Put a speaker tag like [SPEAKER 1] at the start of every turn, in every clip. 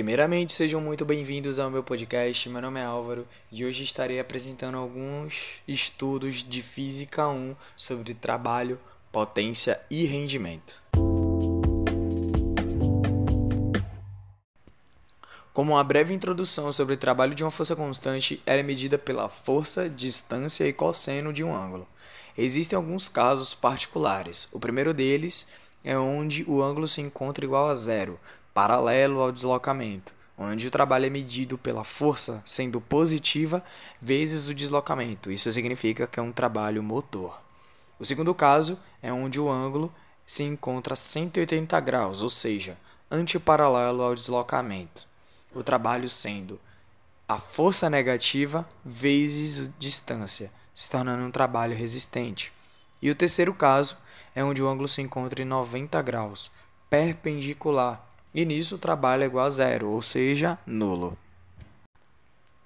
[SPEAKER 1] Primeiramente, sejam muito bem-vindos ao meu podcast. Meu nome é Álvaro e hoje estarei apresentando alguns estudos de Física 1 sobre trabalho, potência e rendimento. Como uma breve introdução sobre o trabalho de uma força constante, ela é medida pela força, distância e cosseno de um ângulo. Existem alguns casos particulares. O primeiro deles é onde o ângulo se encontra igual a zero, paralelo ao deslocamento, onde o trabalho é medido pela força sendo positiva vezes o deslocamento. Isso significa que é um trabalho motor. O segundo caso é onde o ângulo se encontra a 180 graus, ou seja, antiparalelo ao deslocamento. O trabalho sendo a força negativa vezes distância, se tornando um trabalho resistente. E o terceiro caso é onde o ângulo se encontra em 90 graus, perpendicular, e nisso o trabalho é igual a zero, ou seja, nulo.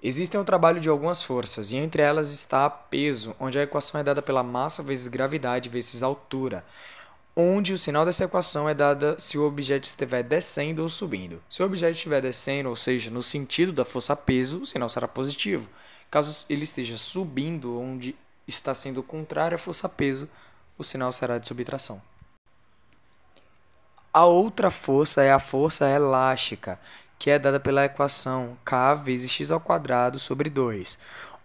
[SPEAKER 1] Existem o trabalho de algumas forças, e entre elas está peso, onde a equação é dada pela massa vezes gravidade vezes altura, onde o sinal dessa equação é dada se o objeto estiver descendo ou subindo. Se o objeto estiver descendo, ou seja, no sentido da força peso, o sinal será positivo. Caso ele esteja subindo, onde está sendo contrário à força peso, o sinal será de subtração. A outra força é a força elástica, que é dada pela equação k vezes x ao quadrado sobre 2,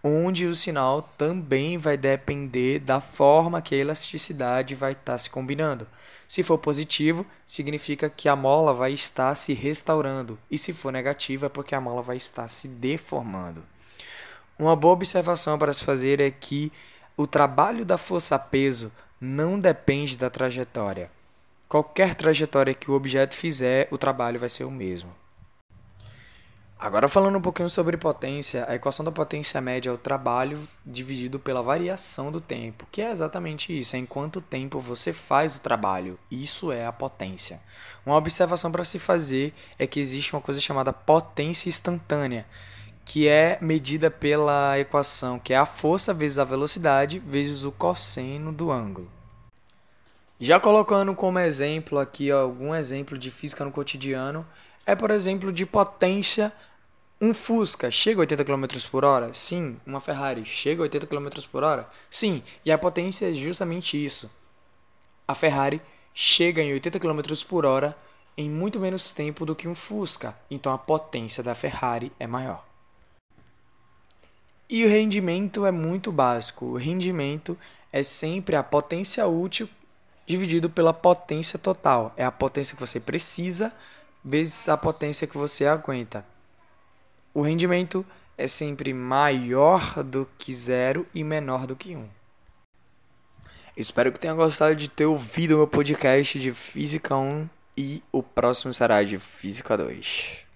[SPEAKER 1] onde o sinal também vai depender da forma que a elasticidade vai estar se combinando. Se for positivo, significa que a mola vai estar se restaurando, e se for negativo, é porque a mola vai estar se deformando. Uma boa observação para se fazer é que o trabalho da força-peso não depende da trajetória. Qualquer trajetória que o objeto fizer, o trabalho vai ser o mesmo. Agora falando um pouquinho sobre potência, a equação da potência média é o trabalho dividido pela variação do tempo, que é exatamente isso, é em quanto tempo você faz o trabalho. Isso é a potência. Uma observação para se fazer é que existe uma coisa chamada potência instantânea, que é medida pela equação que é a força vezes a velocidade vezes o cosseno do ângulo. Já colocando como exemplo aqui algum exemplo de física no cotidiano, é por exemplo de potência um Fusca chega a 80 km por hora? Sim. Uma Ferrari chega a 80 km por hora? Sim. E a potência é justamente isso. A Ferrari chega em 80 km por hora em muito menos tempo do que um Fusca. Então a potência da Ferrari é maior. E o rendimento é muito básico. O rendimento é sempre a potência útil dividido pela potência total. É a potência que você precisa vezes a potência que você aguenta o rendimento é sempre maior do que zero e menor do que 1. Um. Espero que tenha gostado de ter ouvido meu podcast de Física 1 e o próximo será de Física 2.